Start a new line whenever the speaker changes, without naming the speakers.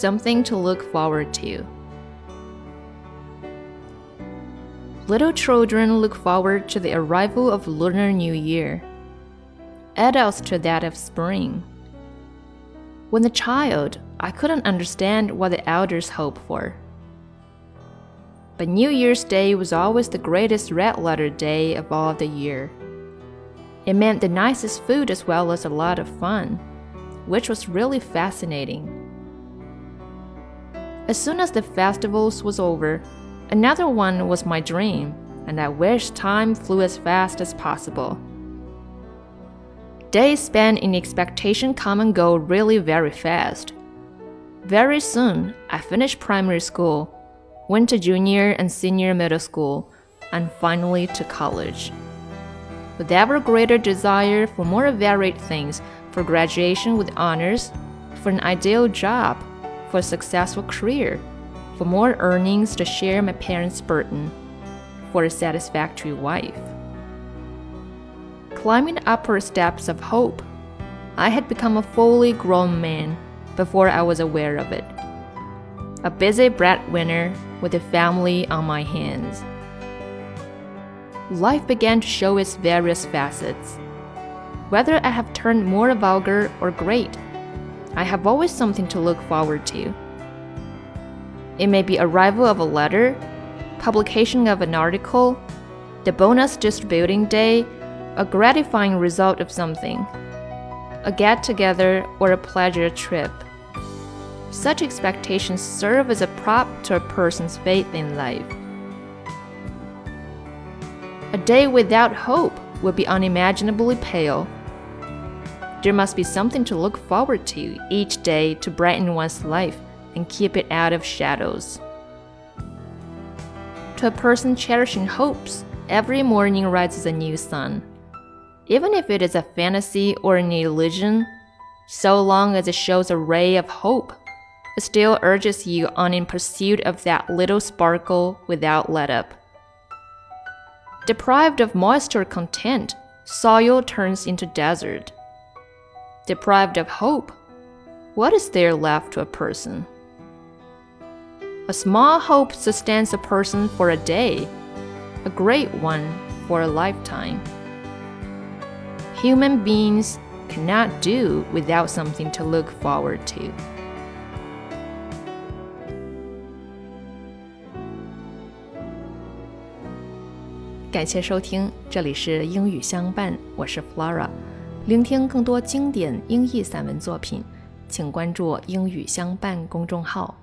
something to look forward to. Little children look forward to the arrival of Lunar New Year, adults to that of spring. When a child, I couldn't understand what the elders hope for. But New Year's Day was always the greatest red letter day of all the year. It meant the nicest food as well as a lot of fun, which was really fascinating. As soon as the festivals was over, another one was my dream, and I wished time flew as fast as possible. Days spent in expectation come and go really very fast. Very soon, I finished primary school, went to junior and senior middle school, and finally to college. With ever greater desire for more varied things, for graduation with honors, for an ideal job, for a successful career, for more earnings to share my parents' burden, for a satisfactory wife climbing the upper steps of hope. I had become a fully grown man before I was aware of it. A busy breadwinner with a family on my hands. Life began to show its various facets. Whether I have turned more vulgar or great, I have always something to look forward to. It may be arrival of a letter, publication of an article, the bonus distributing day, a gratifying result of something, a get together, or a pleasure trip. Such expectations serve as a prop to a person's faith in life. A day without hope would be unimaginably pale. There must be something to look forward to each day to brighten one's life and keep it out of shadows. To a person cherishing hopes, every morning rises a new sun even if it is a fantasy or an illusion, so long as it shows a ray of hope, it still urges you on in pursuit of that little sparkle without let up. Deprived of moisture content, soil turns into desert deprived of hope, what is there left to a person? A small hope sustains a person for a day, a great one for a lifetime. Human beings cannot do without something to look forward to. Flora。聆听更多经典英译散文作品，请关注“英语相伴”公众号。